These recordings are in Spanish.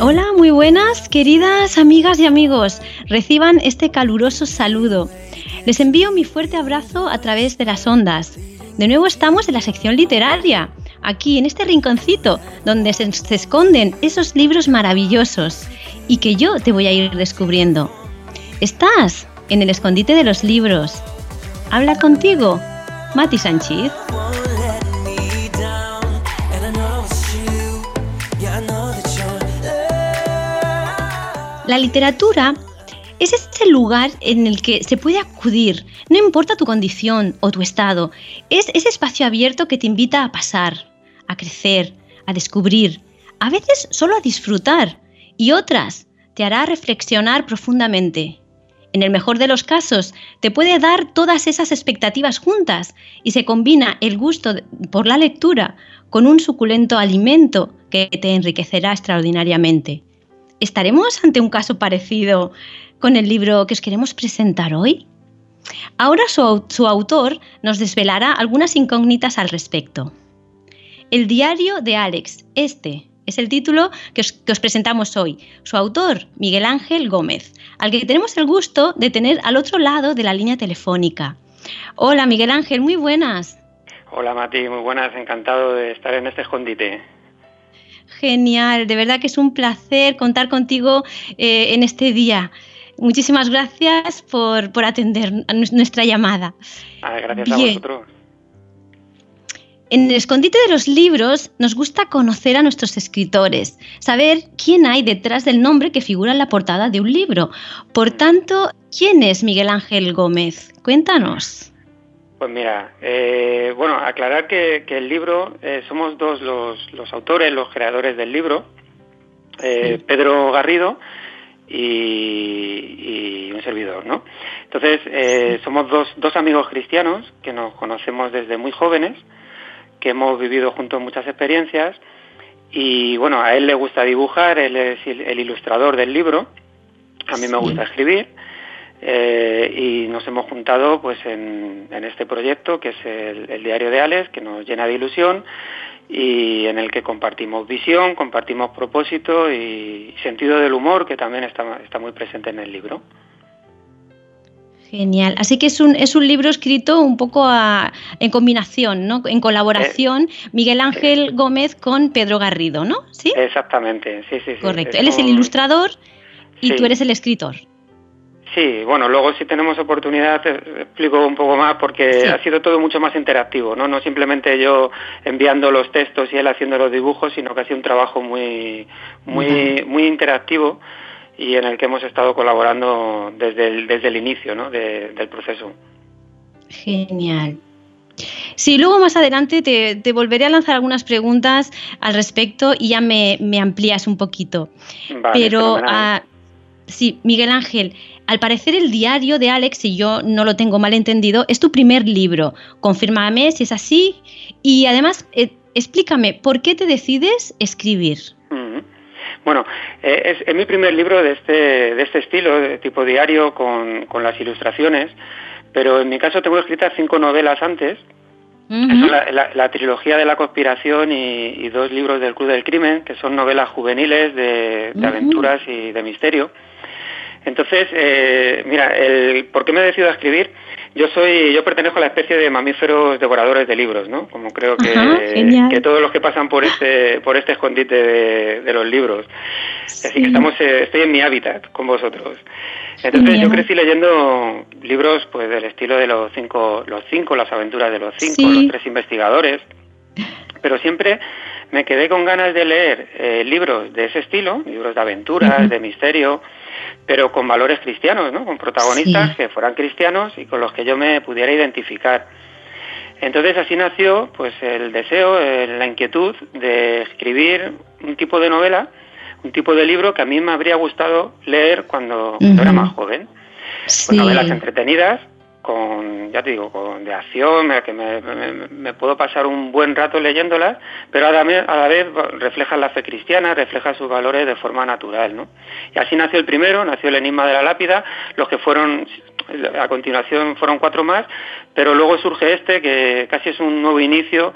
Hola, muy buenas, queridas amigas y amigos. Reciban este caluroso saludo. Les envío mi fuerte abrazo a través de las ondas. De nuevo estamos en la sección literaria, aquí en este rinconcito donde se, se esconden esos libros maravillosos y que yo te voy a ir descubriendo. Estás en el escondite de los libros. Habla contigo, Mati Sánchez. La literatura es ese lugar en el que se puede acudir, no importa tu condición o tu estado, es ese espacio abierto que te invita a pasar, a crecer, a descubrir, a veces solo a disfrutar y otras te hará reflexionar profundamente. En el mejor de los casos, te puede dar todas esas expectativas juntas y se combina el gusto por la lectura con un suculento alimento que te enriquecerá extraordinariamente. ¿Estaremos ante un caso parecido con el libro que os queremos presentar hoy? Ahora su, autor nos desvelará algunas incógnitas al respecto. El diario de Alex, este es el título que os, que os, presentamos hoy. Su autor, Miguel Ángel Gómez, al que tenemos el gusto de tener al otro lado de la línea telefónica. Hola Miguel Ángel, muy buenas. Hola Mati, muy buenas, encantado de estar en este escondite. Genial, de verdad que es un placer contar contigo eh, en este día. Muchísimas gracias por, por atender nuestra llamada. Ah, gracias a vosotros. En el escondite de los libros nos gusta conocer a nuestros escritores, saber quién hay detrás del nombre que figura en la portada de un libro. Por tanto, ¿quién es Miguel Ángel Gómez? Cuéntanos. Pues mira, eh, bueno, aclarar que, el libro, eh, somos dos los, autores, los creadores del libro, eh, Pedro Garrido y, un servidor, ¿no? Entonces, somos dos, dos amigos cristianos que nos conocemos desde muy jóvenes, que hemos vivido juntos muchas experiencias y bueno, a él le gusta dibujar, él es el ilustrador del libro, a mí me gusta escribir eh, y nos hemos juntado pues en, este proyecto que es el, diario de Alex que nos llena de ilusión y en el que compartimos visión, compartimos propósito y sentido del humor que también está, está muy presente en el libro. Genial. Así que es un, es un libro escrito un poco en combinación, ¿no? En colaboración, eh, Miguel Ángel Gómez con Pedro Garrido, ¿no? ¿Sí? Exactamente, sí, sí. Correcto. Él es el ilustrador y tú eres el escritor. Sí, bueno, luego si tenemos oportunidad te explico un poco más porque ha sido todo mucho más interactivo, ¿no? No simplemente yo enviando los textos y él haciendo los dibujos, sino que ha sido un trabajo muy, muy, muy interactivo y en el que hemos estado colaborando desde el, desde el inicio, ¿no? del proceso. Genial. Sí, luego más adelante te, volveré a lanzar algunas preguntas al respecto y ya me, me amplías un poquito. Pero, uh, sí, Miguel Ángel, al parecer el diario de Alex, si yo no lo tengo mal entendido, es tu primer libro. Confírmame si es así. Y además, eh, explícame, ¿por qué te decides escribir? Bueno, eh, es, mi primer libro de este, de este estilo, de tipo diario, con, las ilustraciones, pero en mi caso tengo escritas cinco novelas antes, la, trilogía de la conspiración y, dos libros del Club del Crimen, que son novelas juveniles de, aventuras y de misterio. Entonces, eh, mira, el, ¿por qué me he decidido a escribir? Yo soy, yo pertenezco a la especie de mamíferos devoradores de libros, ¿no? Como creo que, que todos los que pasan por este, por este escondite de, los libros. Así que estamos, eh, estoy en mi hábitat con vosotros. Entonces yo crecí leyendo libros, pues del estilo de los cinco, los cinco, las aventuras de los cinco, los tres investigadores, pero siempre me quedé con ganas de leer eh, libros de ese estilo, libros de aventuras, de misterio, pero con valores cristianos, ¿no? Con protagonistas que fueran cristianos y con los que yo me pudiera identificar. Entonces así nació pues el deseo, la inquietud de escribir un tipo de novela, un tipo de libro que a mí me habría gustado leer cuando, era más joven. pues, novelas entretenidas, con, ya te digo, con de acción, que me, puedo pasar un buen rato leyéndolas, pero a la, a la vez reflejan la fe cristiana, refleja sus valores de forma natural, ¿no? Y así nació el primero, nació el Enigma de la Lápida, los que fueron, a continuación fueron cuatro más, pero luego surge este, que casi es un nuevo inicio,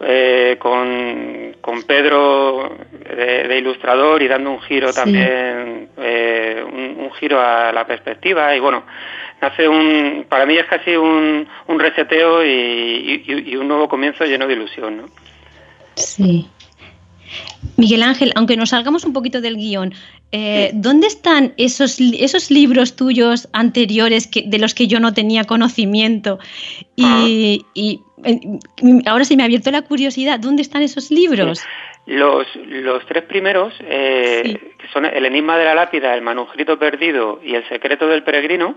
eh, con, con, Pedro de, ilustrador y dando un giro también, eh, un, giro a la perspectiva y bueno, hace un, para mí es casi un, un reseteo y, un nuevo comienzo lleno de ilusión. ¿no? Sí. Miguel Ángel, aunque nos salgamos un poquito del guion, eh, ¿dónde están esos, esos libros tuyos anteriores que, de los que yo no tenía conocimiento? Y, ah. ahora se me ha abierto la curiosidad, ¿dónde están esos libros? Los, los tres primeros, eh, que son El Enigma de la Lápida, El Manuscrito Perdido y El Secreto del Peregrino,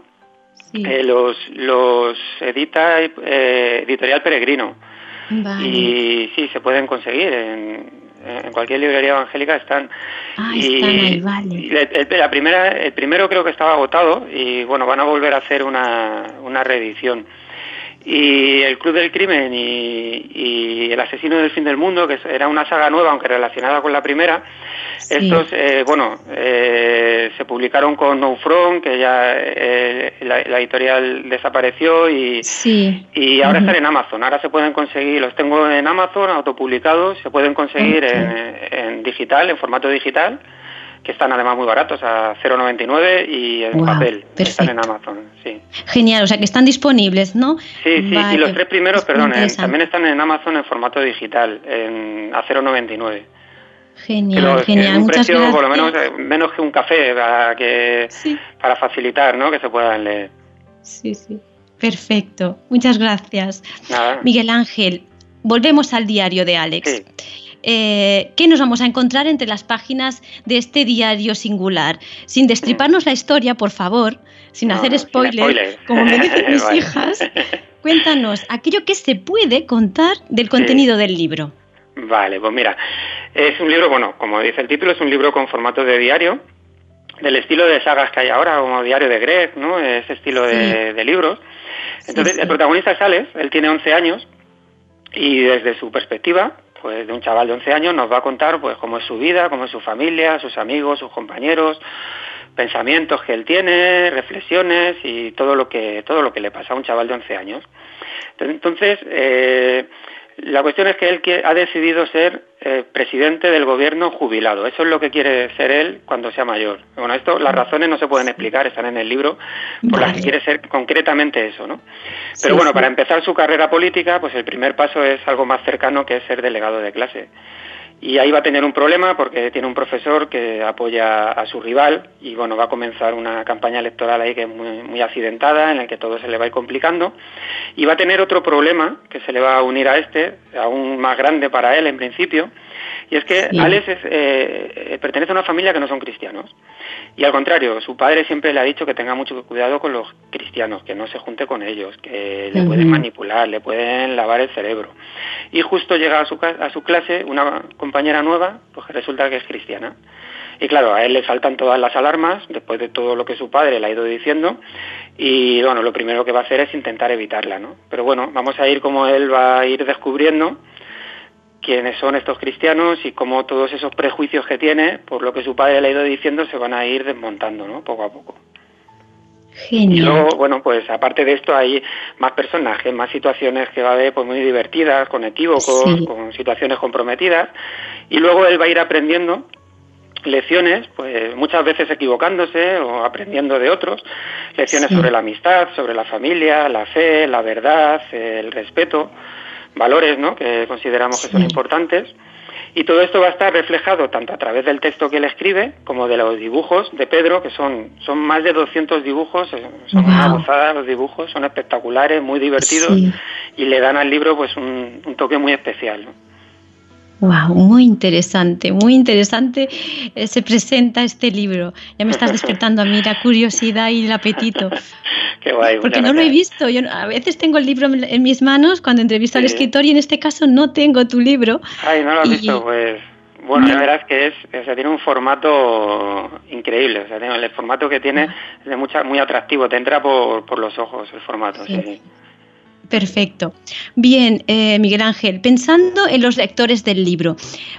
eh, los, los edita Editorial Peregrino. Y sí, se pueden conseguir en, en cualquier librería evangélica están. Ah, y, vale. el, la primera, el primero creo que estaba agotado y bueno, van a volver a hacer una, una reedición. Y El Club del Crimen y, El Asesino del Fin del Mundo, que era una saga nueva, aunque relacionada con la primera, estos, eh, bueno, eh, se publicaron con No Front, que ya eh, la, editorial desapareció y, y ahora están en Amazon. Ahora se pueden conseguir, los tengo en Amazon, autopublicados, se pueden conseguir en digital, en formato digital están además muy baratos, a 0,99 y en papel. Están en Amazon, sí. Genial, o sea que están disponibles, ¿no? Sí, sí, y los tres primeros, perdón, también están en Amazon en formato digital, en, a 0,99. Genial, genial. un precio por lo menos eh, menos que un café para que para facilitar, ¿no? Que se puedan leer. Sí, sí. Perfecto. Muchas gracias. Miguel Ángel, volvemos al diario de Alex. Eh, qué nos vamos a encontrar entre las páginas de este diario singular. Sin destriparnos la historia, por favor, sin hacer spoiler, como me dicen mis hijas, cuéntanos aquello que se puede contar del contenido del libro. Vale, pues mira, es un libro, bueno, como dice el título, es un libro con formato de diario, del estilo de sagas que hay ahora, como Diario de Greg, ¿no? Ese estilo de, libros. Entonces, el protagonista es Alex, él tiene 11 años, y desde su perspectiva, pues de un chaval de 11 años nos va a contar pues cómo es su vida, cómo es su familia, sus amigos, sus compañeros, pensamientos que él tiene, reflexiones y todo lo que todo lo que le pasa a un chaval de 11 años. Entonces, eh, la cuestión es que él ha decidido ser eh, presidente del gobierno jubilado. Eso es lo que quiere ser él cuando sea mayor. Bueno, esto, las razones no se pueden explicar, están en el libro, por las que quiere ser concretamente eso, ¿no? Pero bueno, para empezar su carrera política, pues el primer paso es algo más cercano que es ser delegado de clase. Y ahí va a tener un problema porque tiene un profesor que apoya a su rival y bueno, va a comenzar una campaña electoral ahí que es muy, muy accidentada, en la que todo se le va a ir complicando. Y va a tener otro problema que se le va a unir a este, aún más grande para él en principio, y es que Alex eh, eh, pertenece a una familia que no son cristianos. Y al contrario, su padre siempre le ha dicho que tenga mucho cuidado con los cristianos, que no se junte con ellos, que le pueden manipular, le pueden lavar el cerebro. Y justo llega a su, a su clase una compañera nueva, pues que resulta que es cristiana. Y claro, a él le saltan todas las alarmas después de todo lo que su padre le ha ido diciendo y bueno, lo primero que va a hacer es intentar evitarla, ¿no? Pero bueno, vamos a ir como él va a ir descubriendo quiénes son estos cristianos y cómo todos esos prejuicios que tiene, por lo que su padre le ha ido diciendo, se van a ir desmontando, ¿no? Poco a poco. Genial. Y luego, bueno, pues aparte de esto hay más personajes, más situaciones que va a haber pues muy divertidas, con equívocos, con situaciones comprometidas. Y luego él va a ir aprendiendo lecciones, pues muchas veces equivocándose o aprendiendo de otros, lecciones sobre la amistad, sobre la familia, la fe, la verdad, el respeto valores ¿no? que consideramos que son importantes. Y todo esto va a estar reflejado tanto a través del texto que él escribe como de los dibujos de Pedro, que son, son más de 200 dibujos, eh, son una gozada los dibujos, son espectaculares, muy divertidos y le dan al libro pues un, un toque muy especial. ¿no? Wow, muy interesante, muy interesante eh, se presenta este libro. Ya me estás despertando a mí la curiosidad y el apetito. Qué guay. Porque no lo he visto. Yo a veces tengo el libro en mis manos cuando entrevisto al escritor y en este caso no tengo tu libro. Ay, no lo has visto, pues Bueno, la verdad es que es, o sea, tiene un formato increíble, o sea, el formato que tiene es de mucha, muy atractivo, te entra por, por los ojos el formato. Sí. Perfecto. Bien, eh, Miguel Ángel, pensando en los lectores del libro,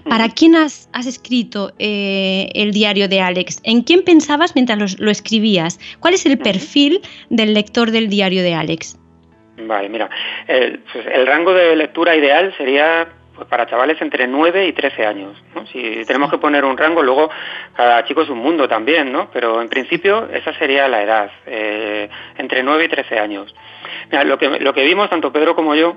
¿para quién has, escrito eh, el diario de Alex? ¿En quién pensabas mientras lo, escribías? ¿Cuál es el perfil del lector del diario de Alex? Vale, mira, el, pues el rango de lectura ideal sería pues para chavales entre 9 y 13 años. ¿no? Si tenemos que poner un rango, luego cada chico es un mundo también, ¿no? Pero en principio esa sería la edad, eh, entre 9 y 13 años. Mira, lo que, lo que vimos tanto Pedro como yo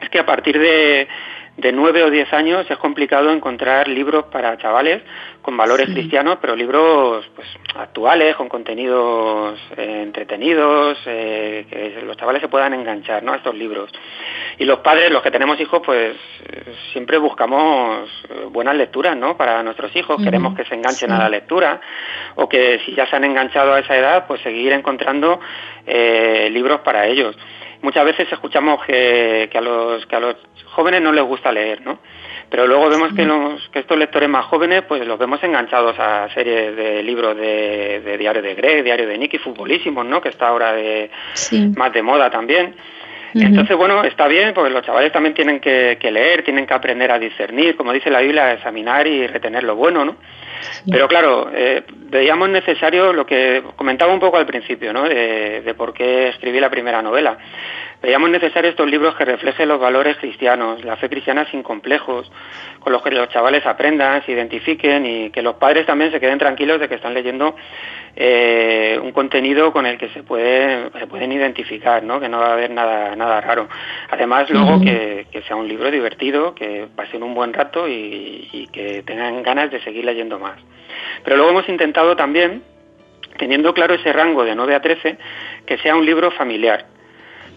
es que a partir de, de 9 o 10 años es complicado encontrar libros para chavales con valores cristianos, pero libros pues, actuales, con contenidos eh, entretenidos, eh, que los chavales se puedan enganchar ¿no? a estos libros. Y los padres, los que tenemos hijos, pues siempre buscamos eh, buenas lecturas ¿no? para nuestros hijos, queremos que se enganchen a la lectura, o que si ya se han enganchado a esa edad, pues seguir encontrando libros para ellos muchas veces escuchamos que, a los, que a los jóvenes no les gusta leer, ¿no? Pero luego vemos que, los, que estos lectores más jóvenes, pues los vemos enganchados a series de libros de, Diario de Greg, Diario de Nicky, futbolísimos, ¿no? Que está ahora de, más de moda también. Entonces, bueno, está bien, porque los chavales también tienen que, leer, tienen que aprender a discernir, como dice la Biblia, a examinar y retener lo bueno, ¿no? Pero claro, eh, veíamos necesario lo que comentaba un poco al principio, ¿no? De, de por qué escribí la primera novela. Veíamos necesario estos libros que reflejen los valores cristianos, la fe cristiana sin complejos, con los que los chavales aprendan, se identifiquen y que los padres también se queden tranquilos de que están leyendo eh, un contenido con el que se, puede, se pueden identificar, ¿no? que no va a haber nada, nada raro. Además, luego que, sea un libro divertido, que pasen un buen rato y, y que tengan ganas de seguir leyendo más. Pero luego hemos intentado también, teniendo claro ese rango de 9 a 13, que sea un libro familiar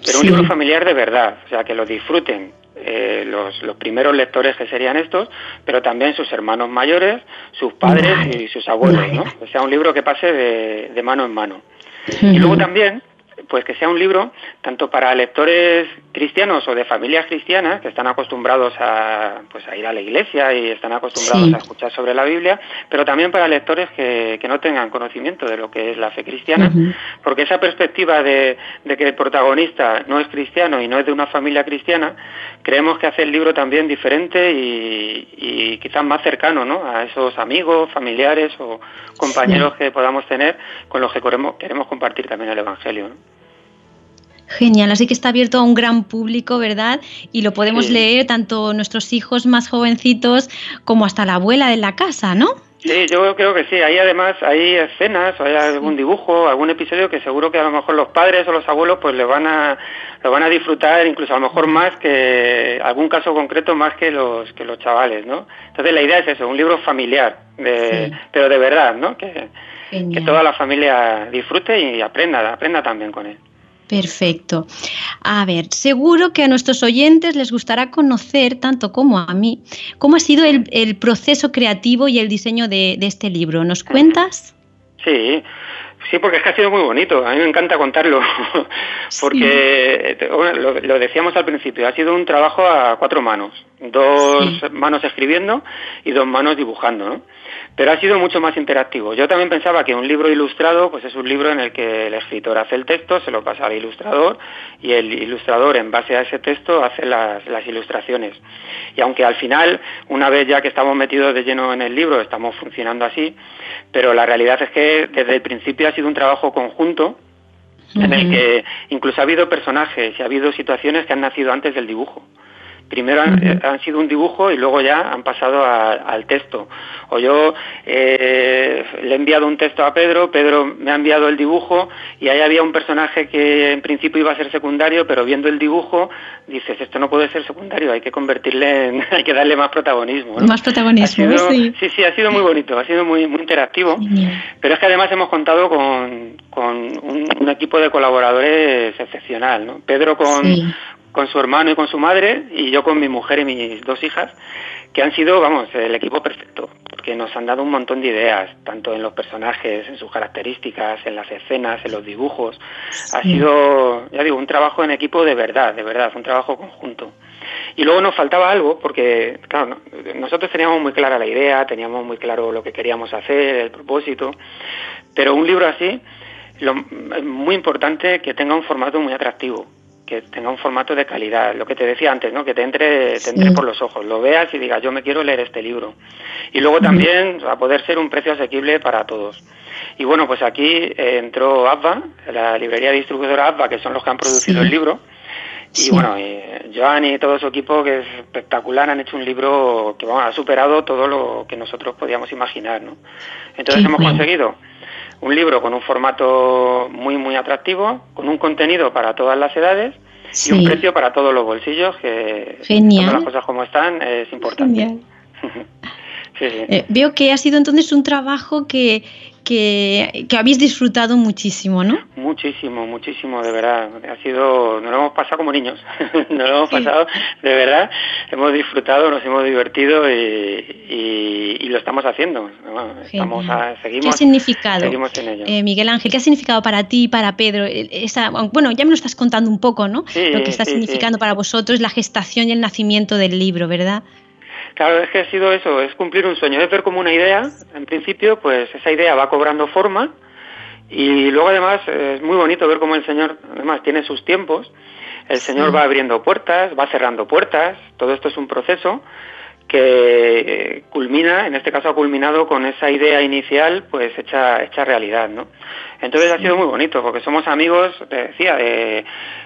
pero un libro familiar de verdad, o sea, que lo disfruten eh, los, los, primeros lectores que serían estos, pero también sus hermanos mayores, sus padres y sus abuelos, ¿no? O sea, un libro que pase de, de mano en mano. Y luego también pues que sea un libro tanto para lectores cristianos o de familias cristianas que están acostumbrados a, pues, a ir a la iglesia y están acostumbrados a escuchar sobre la Biblia, pero también para lectores que, que no tengan conocimiento de lo que es la fe cristiana, porque esa perspectiva de, de, que el protagonista no es cristiano y no es de una familia cristiana, creemos que hace el libro también diferente y, y quizás más cercano ¿no? a esos amigos, familiares o compañeros que podamos tener con los que queremos, queremos compartir también el Evangelio. ¿no? Genial, así que está abierto a un gran público, ¿verdad? Y lo podemos leer tanto nuestros hijos más jovencitos como hasta la abuela de la casa, ¿no? Sí, yo creo que sí. Ahí además hay escenas, o hay algún dibujo, algún episodio que seguro que a lo mejor los padres o los abuelos pues le van a lo van a disfrutar, incluso a lo mejor más que algún caso concreto más que los que los chavales, ¿no? Entonces la idea es eso, un libro familiar, pero de verdad, ¿no? Que, que toda la familia disfrute y aprenda, aprenda también con él. Perfecto. A ver, seguro que a nuestros oyentes les gustará conocer, tanto como a mí, cómo ha sido el, proceso creativo y el diseño de, este libro. ¿Nos cuentas? Sí, sí, porque es que ha sido muy bonito. A mí me encanta contarlo, porque lo, decíamos al principio, ha sido un trabajo a cuatro manos, dos manos escribiendo y dos manos dibujando, ¿no? pero ha sido mucho más interactivo. Yo también pensaba que un libro ilustrado pues es un libro en el que el escritor hace el texto, se lo pasa al ilustrador y el ilustrador en base a ese texto hace las, las ilustraciones. Y aunque al final, una vez ya que estamos metidos de lleno en el libro, estamos funcionando así, pero la realidad es que desde el principio ha sido un trabajo conjunto en el que incluso ha habido personajes y ha habido situaciones que han nacido antes del dibujo. Primero han, han, sido un dibujo y luego ya han pasado al texto. O yo eh, le he enviado un texto a Pedro, Pedro me ha enviado el dibujo y ahí había un personaje que en principio iba a ser secundario, pero viendo el dibujo dices, esto no puede ser secundario, hay que convertirle en, hay que darle más protagonismo. Más protagonismo, sí. Sí, sí, ha sido muy bonito, ha sido muy, muy interactivo, pero es que además hemos contado con, con un, equipo de colaboradores excepcional, ¿no? Pedro con, con su hermano y con su madre, y yo con mi mujer y mis dos hijas, que han sido, vamos, el equipo perfecto, porque nos han dado un montón de ideas, tanto en los personajes, en sus características, en las escenas, en los dibujos. Ha sido, ya digo, un trabajo en equipo de verdad, de verdad, un trabajo conjunto. Y luego nos faltaba algo, porque, claro, nosotros teníamos muy clara la idea, teníamos muy claro lo que queríamos hacer, el propósito, pero un libro así, lo, es muy importante que tenga un formato muy atractivo que tenga un formato de calidad, lo que te decía antes, ¿no? que te entre, te entre por los ojos, lo veas y digas, yo me quiero leer este libro. Y luego también a poder ser un precio asequible para todos. Y bueno, pues aquí eh, entró ABBA, la librería distribuidora ABBA, que son los que han producido el libro. Y bueno, Joan y todo su equipo, que es espectacular, han hecho un libro que ha superado todo lo que nosotros podíamos imaginar. ¿no? Entonces hemos conseguido un libro con un formato muy, muy atractivo, con un contenido para todas las edades y un precio para todos los bolsillos, que Genial. las cosas como están es importante. Eh, veo que ha sido entonces un trabajo que, que, habéis disfrutado muchísimo, ¿no? Muchísimo, muchísimo, de verdad. Ha sido, nos lo hemos pasado como niños, nos lo hemos pasado, de verdad, hemos disfrutado, nos hemos divertido y, lo estamos haciendo. Estamos seguimos, ¿Qué significado, seguimos en ello. Eh, Miguel Ángel, qué ha significado para ti y para Pedro? Esa, bueno, ya me lo estás contando un poco, ¿no? lo que está significando para vosotros la gestación y el nacimiento del libro, ¿verdad? Claro, es que ha sido eso, es cumplir un sueño, es ver como una idea, en principio, pues esa idea va cobrando forma y luego además es muy bonito ver cómo el Señor, además, tiene sus tiempos, el Señor va abriendo puertas, va cerrando puertas, todo esto es un proceso que culmina, en este caso ha culminado con esa idea inicial, pues hecha, hecha realidad, ¿no? Entonces ha sido muy bonito, porque somos amigos, te decía,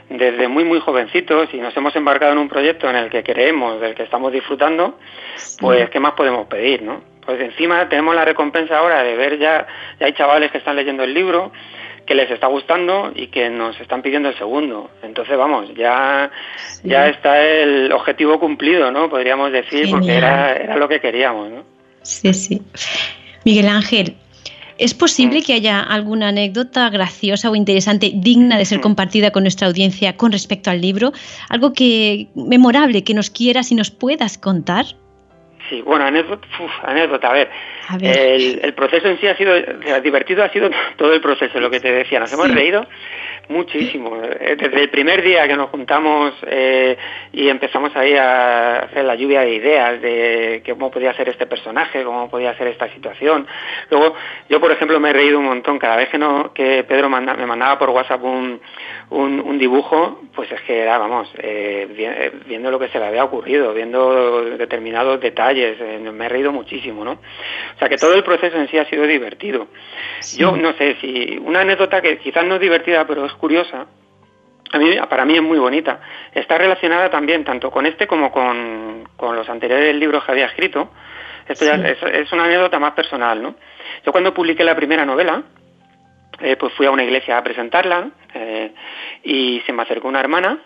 desde muy, muy jovencitos y nos hemos embarcado en un proyecto en el que creemos, del que estamos disfrutando, pues ¿qué más podemos pedir, no? Pues encima tenemos la recompensa ahora de ver ya, ya hay chavales que están leyendo el libro, que les está gustando y que nos están pidiendo el segundo. Entonces, vamos, ya, ya está el objetivo cumplido, ¿no? Podríamos decir, porque era, era lo que queríamos, ¿no? Sí, sí. Miguel Ángel, ¿Es posible que haya alguna anécdota graciosa o interesante digna de ser compartida con nuestra audiencia con respecto al libro? Algo que memorable que nos quieras y nos puedas contar. Sí, bueno, anécdota, anécdota a ver. El, proceso en sí ha sido, divertido ha sido todo el proceso, lo que te decía, nos hemos reído Muchísimo. Eh, desde el primer día que nos juntamos eh, y empezamos ahí a hacer la lluvia de ideas de cómo podía ser este personaje, cómo podía ser esta situación. Luego, yo por ejemplo me he reído un montón cada vez que no que Pedro me mandaba por WhatsApp un, un, dibujo, pues es que era, vamos, eh, viendo lo que se le había ocurrido, viendo determinados detalles, me he reído muchísimo, ¿no? O sea que todo el proceso en sí ha sido divertido. Yo no sé si una anécdota que quizás no es divertida, pero es curiosa, a mí, para mí es muy bonita. Está relacionada también tanto con este como con, los anteriores libros que había escrito. Esto ya es, una anécdota más personal, ¿no? Yo cuando publiqué la primera novela, eh, pues fui a una iglesia a presentarla eh, y se me acercó una hermana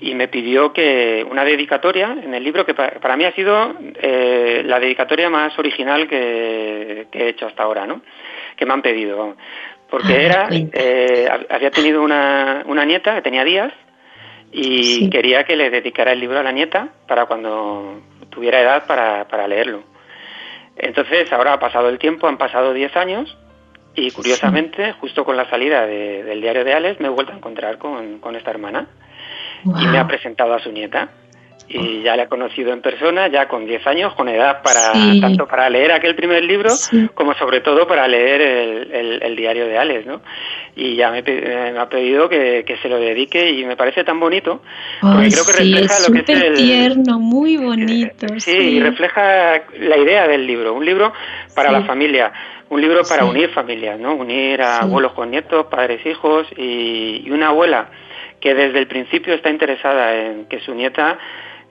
y me pidió que una dedicatoria en el libro que para, mí ha sido eh, la dedicatoria más original que, que, he hecho hasta ahora, ¿no? Que me han pedido porque ah, era eh, había tenido una, una, nieta que tenía días y quería que le dedicara el libro a la nieta para cuando tuviera edad para, para leerlo. Entonces ahora ha pasado el tiempo, han pasado 10 años y curiosamente, justo con la salida del diario de Alex, me he vuelto a encontrar con, con esta hermana y me ha presentado a su nieta. Y ya la he conocido en persona, ya con 10 años, con edad para tanto para leer aquel primer libro como sobre todo para leer el, diario de Alex, ¿no? Y ya me, ha pedido que, se lo dedique y me parece tan bonito, porque creo que refleja lo que es el... tierno, muy bonito. Eh, sí, y refleja la idea del libro, un libro para la familia, un libro para unir familias, ¿no? Unir a abuelos con nietos, padres, hijos y, y una abuela que desde el principio está interesada en que su nieta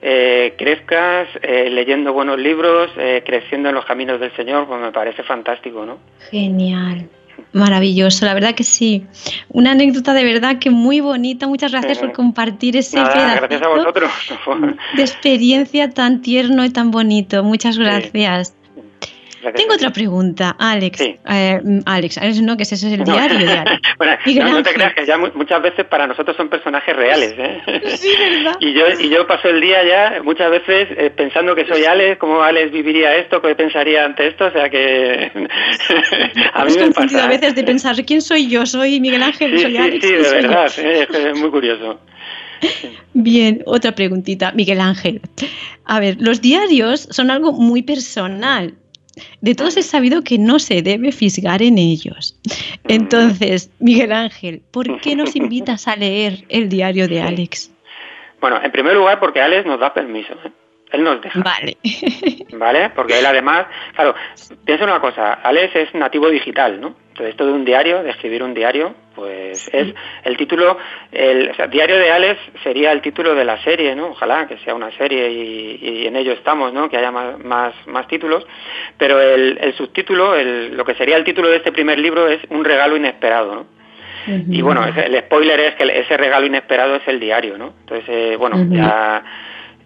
eh, crezcas eh, leyendo buenos libros, eh, creciendo en los caminos del Señor, pues me parece fantástico, ¿no? Genial. Maravilloso, la verdad que sí. Una anécdota de verdad que muy bonita. Muchas gracias por compartir ese Nada, gracias a vosotros. de experiencia tan tierno y tan bonito. Muchas gracias. Tengo otra pregunta, Alex. Eh, Alex, Alex, no, que ese es el diario. bueno, no, te creas que ya muchas veces para nosotros son personajes reales. ¿eh? Sí, ¿verdad? y, yo, y yo paso el día ya muchas veces eh, pensando que soy Alex, cómo Alex viviría esto, qué pensaría ante esto, o sea que a mí me pasa. a veces de pensar, ¿quién soy yo? ¿Soy Miguel Ángel? ¿Soy Alex? Sí, de verdad, es muy curioso. Bien, otra preguntita, Miguel Ángel. A ver, los diarios son algo muy personal. De todos he sabido que no se debe fisgar en ellos. Entonces, Miguel Ángel, ¿por qué nos invitas a leer el diario de Alex? Bueno, en primer lugar porque Alex nos da permiso. ¿eh? Él nos deja. Vale. ¿Vale? Porque él además, claro, piensa una cosa, Alex es nativo digital, ¿no? Entonces esto de un diario, de escribir un diario, pues es el título, el diario de Alex sería el título de la serie, ¿no? Ojalá que sea una serie y, en ello estamos, ¿no? Que haya más, más, títulos, pero el, subtítulo, el, lo que sería el título de este primer libro es Un regalo inesperado, ¿no? Y bueno, el spoiler es que ese regalo inesperado es el diario, ¿no? Entonces, eh, bueno, ya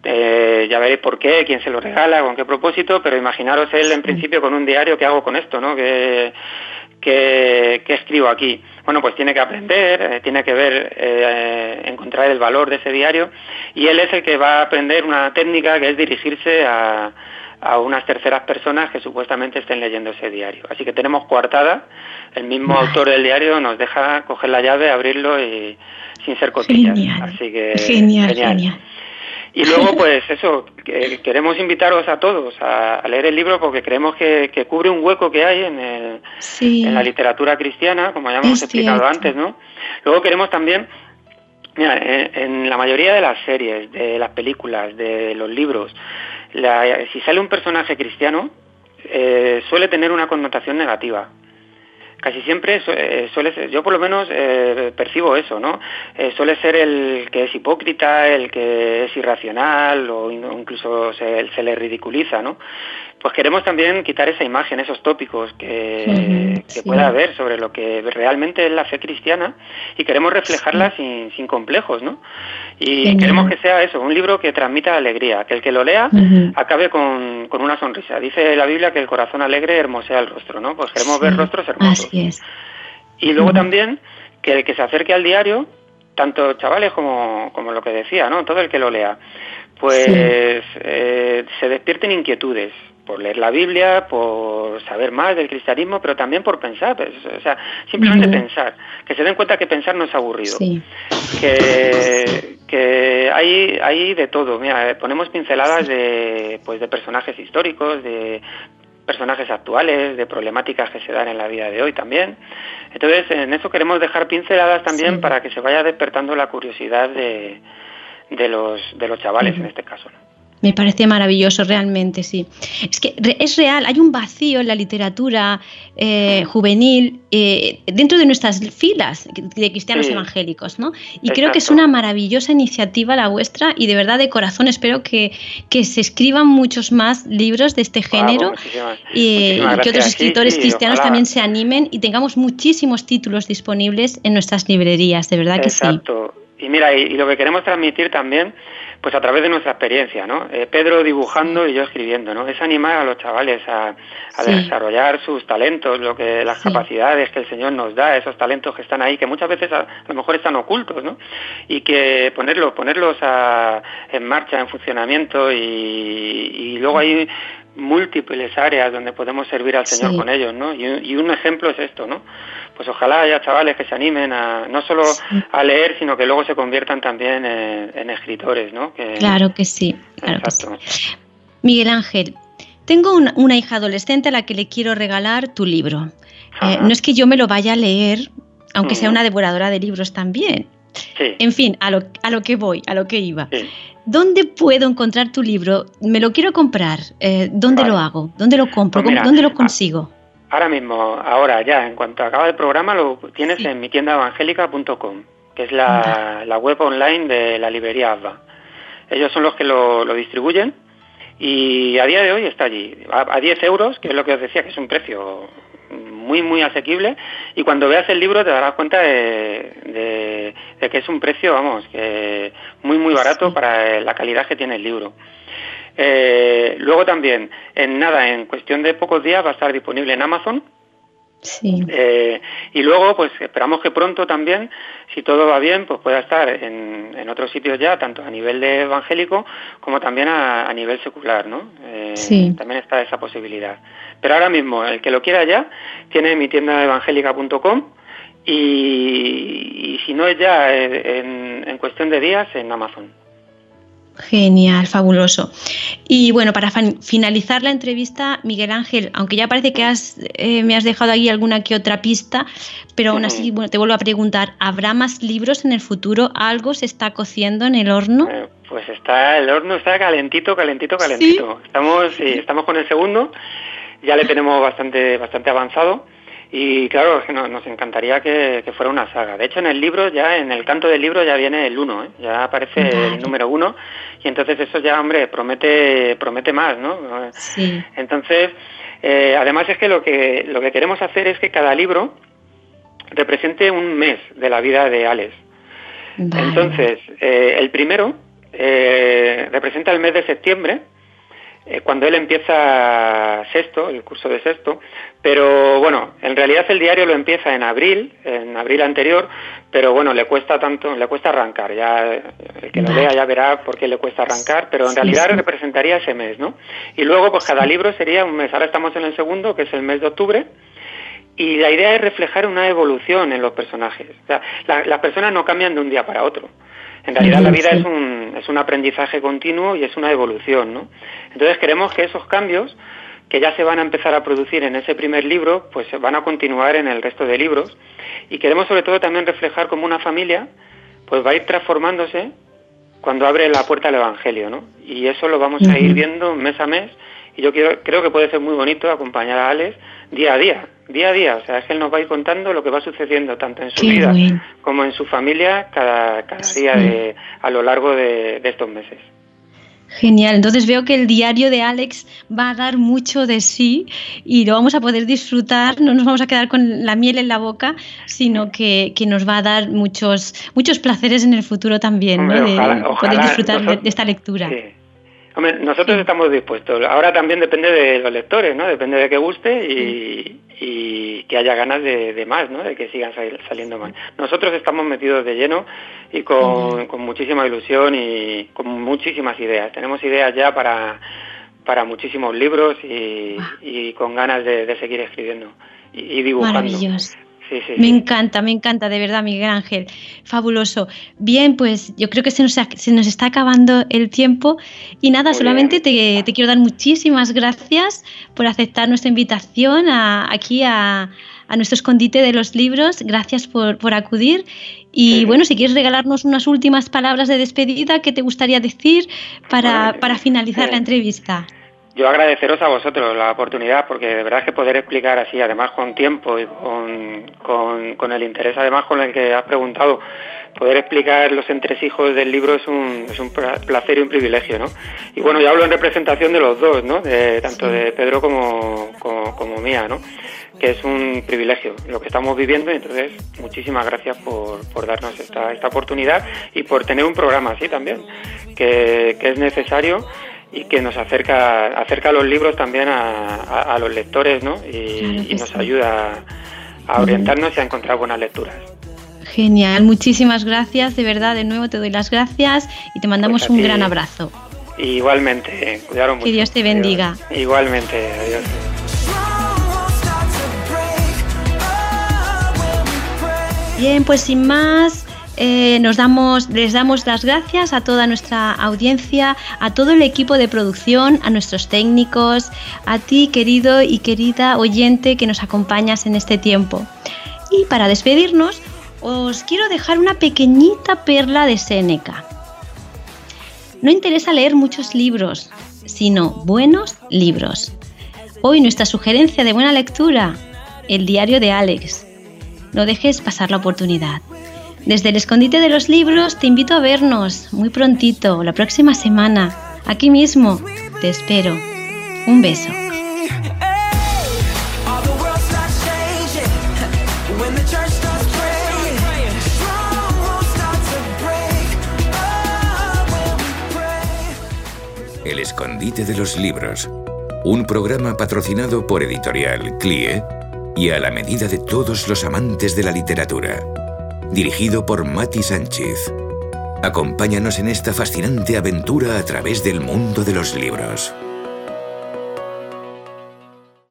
eh, ya veréis por qué, quién se lo regala, con qué propósito, pero imaginaros él en principio con un diario, ¿qué hago con esto? ¿no? ¿Qué, escribo aquí? Bueno, pues tiene que aprender, eh, tiene que ver, eh, encontrar el valor de ese diario y él es el que va a aprender una técnica que es dirigirse a, a unas terceras personas que supuestamente estén leyendo ese diario. Así que tenemos coartada, el mismo autor del diario nos deja coger la llave, abrirlo y sin ser cotillas. Así que genial. genial. Y luego, pues eso, queremos invitaros a todos a, leer el libro porque creemos que, cubre un hueco que hay en, el, en la literatura cristiana, como ya hemos explicado antes, ¿no? Luego queremos también, mira, en, la mayoría de las series, de las películas, de los libros, si sale un personaje cristiano, eh, suele tener una connotación negativa casi siempre eh, suele ser, yo por lo menos eh, percibo eso, ¿no? Eh, suele ser el que es hipócrita, el que es irracional o incluso se, se le ridiculiza, ¿no? Pues queremos también quitar esa imagen, esos tópicos que, pueda haber sobre lo que realmente es la fe cristiana y queremos reflejarla sin, sin, complejos, ¿no? Y queremos que sea eso, un libro que transmita alegría, que el que lo lea acabe con, con, una sonrisa. Dice la Biblia que el corazón alegre hermosea el rostro, ¿no? Pues queremos ver rostros hermosos. Y luego también que el que se acerque al diario, tanto chavales como, como lo que decía, ¿no? Todo el que lo lea, pues eh, se despierten inquietudes, por leer la Biblia, por saber más del cristianismo, pero también por pensar, pues, o sea, simplemente pensar, que se den cuenta que pensar no es aburrido, que, que hay, hay de todo, mira, ponemos pinceladas de, pues, de personajes históricos, de personajes actuales, de problemáticas que se dan en la vida de hoy también. Entonces, en eso queremos dejar pinceladas también para que se vaya despertando la curiosidad de, de, los, de los chavales en este caso. Me parece maravilloso, realmente, sí. Es que es real, hay un vacío en la literatura eh, juvenil eh, dentro de nuestras filas de cristianos evangélicos, ¿no? Y creo que es una maravillosa iniciativa la vuestra y de verdad de corazón espero que, que se escriban muchos más libros de este género y, que otros escritores cristianos también se animen y tengamos muchísimos títulos disponibles en nuestras librerías, de verdad que sí. Exacto. Y mira, y lo que queremos transmitir también pues a través de nuestra experiencia, ¿no? Eh, Pedro dibujando y yo escribiendo, ¿no? Es animar a los chavales a, desarrollar sus talentos, lo que las capacidades que el Señor nos da, esos talentos que están ahí, que muchas veces a, lo mejor están ocultos, ¿no? Y que ponerlos, ponerlos en marcha, en funcionamiento y, y luego hay múltiples áreas donde podemos servir al Señor con ellos, ¿no? Y, un ejemplo es esto, ¿no? Pues ojalá haya chavales que se animen a no solo a leer, sino que luego se conviertan también en, escritores, ¿no? claro que sí, claro Miguel Ángel, tengo una, hija adolescente a la que le quiero regalar tu libro. Eh, no es que yo me lo vaya a leer, aunque sea una devoradora de libros también. En fin, a lo, a lo que voy, a lo que iba. ¿Dónde puedo encontrar tu libro? Me lo quiero comprar. Eh, ¿Dónde lo hago? ¿Dónde lo compro? Pues ¿Dónde lo consigo? Ahora mismo, ahora ya, en cuanto acaba el programa, lo tienes en mi tienda evangélica.com, que es la, web online de la librería ABBA. Ellos son los que lo, distribuyen y a día de hoy está allí, a, a 10 euros, que es lo que os decía, que es un precio muy, muy asequible y cuando veas el libro te darás cuenta de, que es un precio, vamos, que muy, muy barato para la calidad que tiene el libro. Eh, luego también, en nada, en cuestión de pocos días va a estar disponible en Amazon eh, y luego, pues esperamos que pronto también, si todo va bien, pues pueda estar en, en otros sitios ya, tanto a nivel de evangélico como también a, nivel secular, ¿no? Eh, también está esa posibilidad. Pero ahora mismo, el que lo quiera ya, tiene mi tienda evangélica.com y, si no es ya en, en cuestión de días en Amazon. Genial, fabuloso. Y bueno, para finalizar la entrevista, Miguel Ángel, aunque ya parece que has, eh, me has dejado ahí alguna que otra pista, pero aún así, bueno, te vuelvo a preguntar, ¿habrá más libros en el futuro? ¿Algo se está cociendo en el horno? Eh, pues está, el horno está calentito, calentito, calentito. Estamos, sí, estamos con el segundo, ya le tenemos bastante, bastante avanzado. Y claro, es que nos encantaría que, fuera una saga. De hecho, en el libro, ya en el canto del libro ya viene el uno, ¿eh? ya aparece el número uno, y entonces eso ya, hombre, promete, promete más, ¿no? Sí. Entonces, eh, además es que lo que lo que queremos hacer es que cada libro represente un mes de la vida de Alex. Entonces, eh, el primero representa el mes de septiembre, eh, cuando él empieza sexto, el curso de sexto, pero bueno, en realidad el diario lo empieza en abril, en abril anterior, pero bueno, le cuesta tanto, le cuesta arrancar, ya el que lo lea ya verá por qué le cuesta arrancar, pero en realidad representaría ese mes, ¿no? Y luego pues cada libro sería un mes, ahora estamos en el segundo, que es el mes de octubre, y la idea es reflejar una evolución en los personajes. O sea, las personas no cambian de un día para otro. En realidad la vida es un, es un aprendizaje continuo y es una evolución, ¿no? Entonces queremos que esos cambios que ya se van a empezar a producir en ese primer libro, pues van a continuar en el resto de libros y queremos sobre todo también reflejar cómo una familia pues va a ir transformándose cuando abre la puerta al Evangelio, ¿no? Y eso lo vamos a ir viendo mes a mes y yo quiero, creo que puede ser muy bonito acompañar a Alex día a día, día a día. O sea, es que él nos va a ir contando lo que va sucediendo tanto en su vida como en su familia cada, cada día de, a lo largo de, estos meses. Genial, entonces veo que el diario de Alex va a dar mucho de sí y lo vamos a poder disfrutar, no nos vamos a quedar con la miel en la boca, sino que, que nos va a dar muchos, muchos placeres en el futuro también, ¿no? de poder disfrutar de, esta lectura. Hombre, nosotros estamos dispuestos. Ahora también depende de los lectores, ¿no? Depende de que guste y, que haya ganas de, más, ¿no? De que sigan saliendo más. Nosotros estamos metidos de lleno y con, muchísima ilusión y con muchísimas ideas. Tenemos ideas ya para, para muchísimos libros y, con ganas de, seguir escribiendo y, dibujando. Maravilloso. Me encanta, me encanta, de verdad, Miguel Ángel. Fabuloso. Bien, pues yo creo que se nos, se nos está acabando el tiempo y nada, solamente te, quiero dar muchísimas gracias por aceptar nuestra invitación aquí a, nuestro escondite de los libros. Gracias por, acudir. Y bueno, si quieres regalarnos unas últimas palabras de despedida, ¿qué te gustaría decir para, para finalizar la entrevista? Yo agradeceros a vosotros la oportunidad, porque de verdad que poder explicar así, además con tiempo y con, con, el interés además con el que has preguntado, poder explicar los entresijos del libro es un, es un placer y un privilegio, ¿no? Y bueno, yo hablo en representación de los dos, ¿no? De, tanto de Pedro como, como, mía, ¿no? Que es un privilegio lo que estamos viviendo y entonces muchísimas gracias por, por darnos esta, esta oportunidad y por tener un programa así también, que, que es necesario y que nos acerca, acerca los libros también a, los lectores ¿no? y, nos ayuda a orientarnos y a encontrar buenas lecturas. Genial, muchísimas gracias, de verdad, de nuevo te doy las gracias y te mandamos pues un gran abrazo. Igualmente, cuidaron mucho. Que Dios te bendiga. Igualmente, adiós. Bien, pues sin más, eh, nos damos, les damos las gracias a toda nuestra audiencia, a todo el equipo de producción, a nuestros técnicos, a ti querido y querida oyente que nos acompañas en este tiempo. Y para despedirnos, os quiero dejar una pequeñita perla de Séneca. No interesa leer muchos libros, sino buenos libros. Hoy nuestra sugerencia de buena lectura, el diario de Alex. No dejes pasar la oportunidad. Desde el escondite de los libros te invito a vernos muy prontito, la próxima semana, aquí mismo. Te espero. Un beso. El escondite de los libros. Un programa patrocinado por Editorial CLIE y a la medida de todos los amantes de la literatura dirigido por Mati Sánchez. Acompáñanos en esta fascinante aventura a través del mundo de los libros.